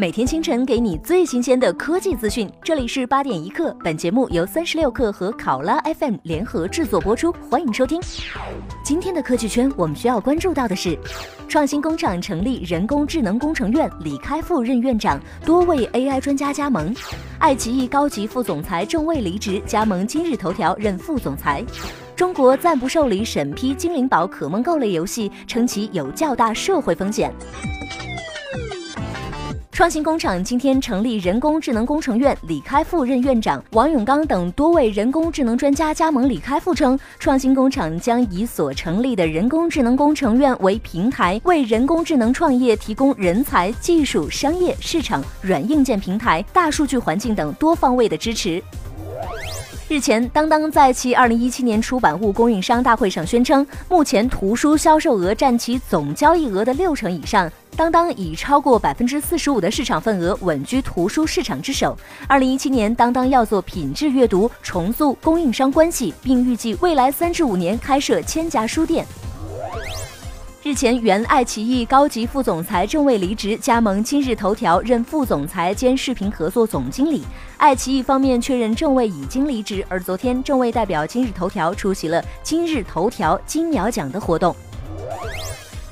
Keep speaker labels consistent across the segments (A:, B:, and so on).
A: 每天清晨给你最新鲜的科技资讯，这里是八点一刻。本节目由三十六克和考拉 FM 联合制作播出，欢迎收听。今天的科技圈，我们需要关注到的是，创新工厂成立人工智能工程院，李开复任院长，多位 AI 专家加盟。爱奇艺高级副总裁郑卫离职，加盟今日头条任副总裁。中国暂不受理审批精灵宝可梦购类游戏，称其有较大社会风险。创新工厂今天成立人工智能工程院，李开复任院长，王永刚等多位人工智能专家加盟。李开复称，创新工厂将以所成立的人工智能工程院为平台，为人工智能创业提供人才、技术、商业、市场、软硬件平台、大数据环境等多方位的支持。日前，当当在其二零一七年出版物供应商大会上宣称，目前图书销售额占其总交易额的六成以上。当当以超过百分之四十五的市场份额稳居图书市场之首。二零一七年，当当要做品质阅读，重塑供应商关系，并预计未来三至五年开设千家书店。日前，原爱奇艺高级副总裁郑卫离职，加盟今日头条任副总裁兼视频合作总经理。爱奇艺方面确认郑卫已经离职，而昨天郑卫代表今日头条出席了今日头条金鸟奖的活动。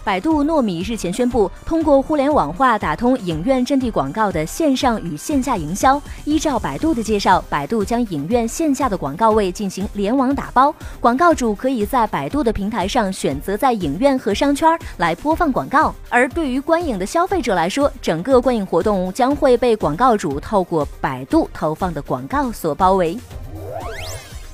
A: 百度糯米日前宣布，通过互联网化打通影院阵地广告的线上与线下营销。依照百度的介绍，百度将影院线下的广告位进行联网打包，广告主可以在百度的平台上选择在影院和商圈来播放广告。而对于观影的消费者来说，整个观影活动将会被广告主透过百度投放的广告所包围。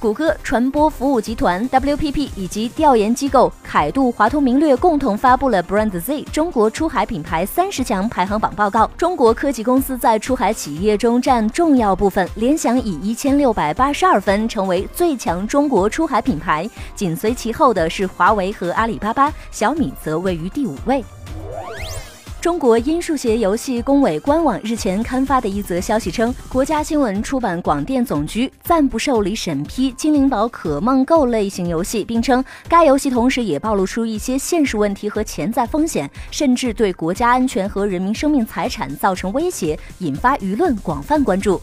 A: 谷歌传播服务集团 WPP 以及调研机构凯度华通明略共同发布了 Brand Z 中国出海品牌三十强排行榜报告。中国科技公司在出海企业中占重要部分，联想以一千六百八十二分成为最强中国出海品牌，紧随其后的是华为和阿里巴巴，小米则位于第五位。中国音数协游戏工委官网日前刊发的一则消息称，国家新闻出版广电总局暂不受理审批《精灵宝可梦购》类型游戏，并称该游戏同时也暴露出一些现实问题和潜在风险，甚至对国家安全和人民生命财产造成威胁，引发舆论广泛关注。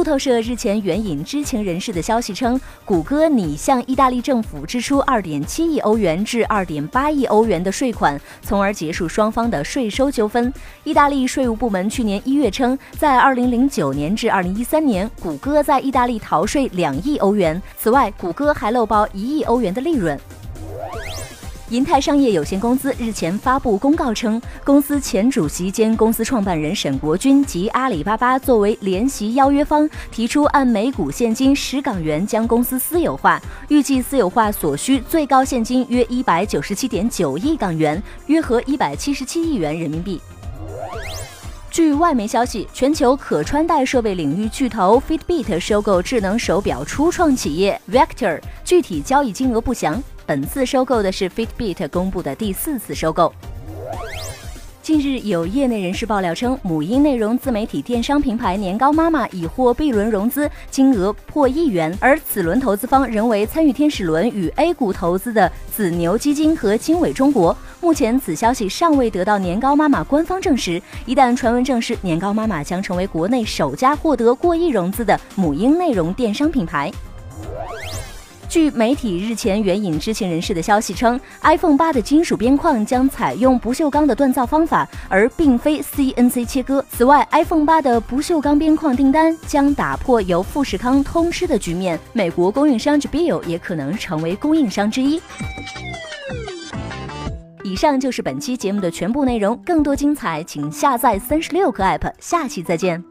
A: 路透社日前援引知情人士的消息称，谷歌拟向意大利政府支出2.7亿欧元至2.8亿欧元的税款，从而结束双方的税收纠纷。意大利税务部门去年一月称，在2009年至2013年，谷歌在意大利逃税两亿欧元。此外，谷歌还漏报一亿欧元的利润。银泰商业有限公司日前发布公告称，公司前主席兼公司创办人沈国军及阿里巴巴作为联席邀约方，提出按每股现金十港元将公司私有化，预计私有化所需最高现金约一百九十七点九亿港元，约合一百七十七亿元人民币。据外媒消息，全球可穿戴设备领域巨头 Fitbit 收购智能手表初创企业 Vector，具体交易金额不详。本次收购的是 Fitbit 公布的第四次收购。近日，有业内人士爆料称，母婴内容自媒体电商平台年糕妈妈已获 B 轮融资，金额破亿元，而此轮投资方仍为参与天使轮与 A 股投资的紫牛基金和经纬中国。目前，此消息尚未得到年糕妈妈官方证实。一旦传闻证实，年糕妈妈将成为国内首家获得过亿融资的母婴内容电商品牌。据媒体日前援引知情人士的消息称，iPhone 八的金属边框将采用不锈钢的锻造方法，而并非 CNC 切割。此外，iPhone 八的不锈钢边框订单将打破由富士康通吃的局面，美国供应商 j b i l 也可能成为供应商之一。以上就是本期节目的全部内容，更多精彩请下载三十六课 App，下期再见。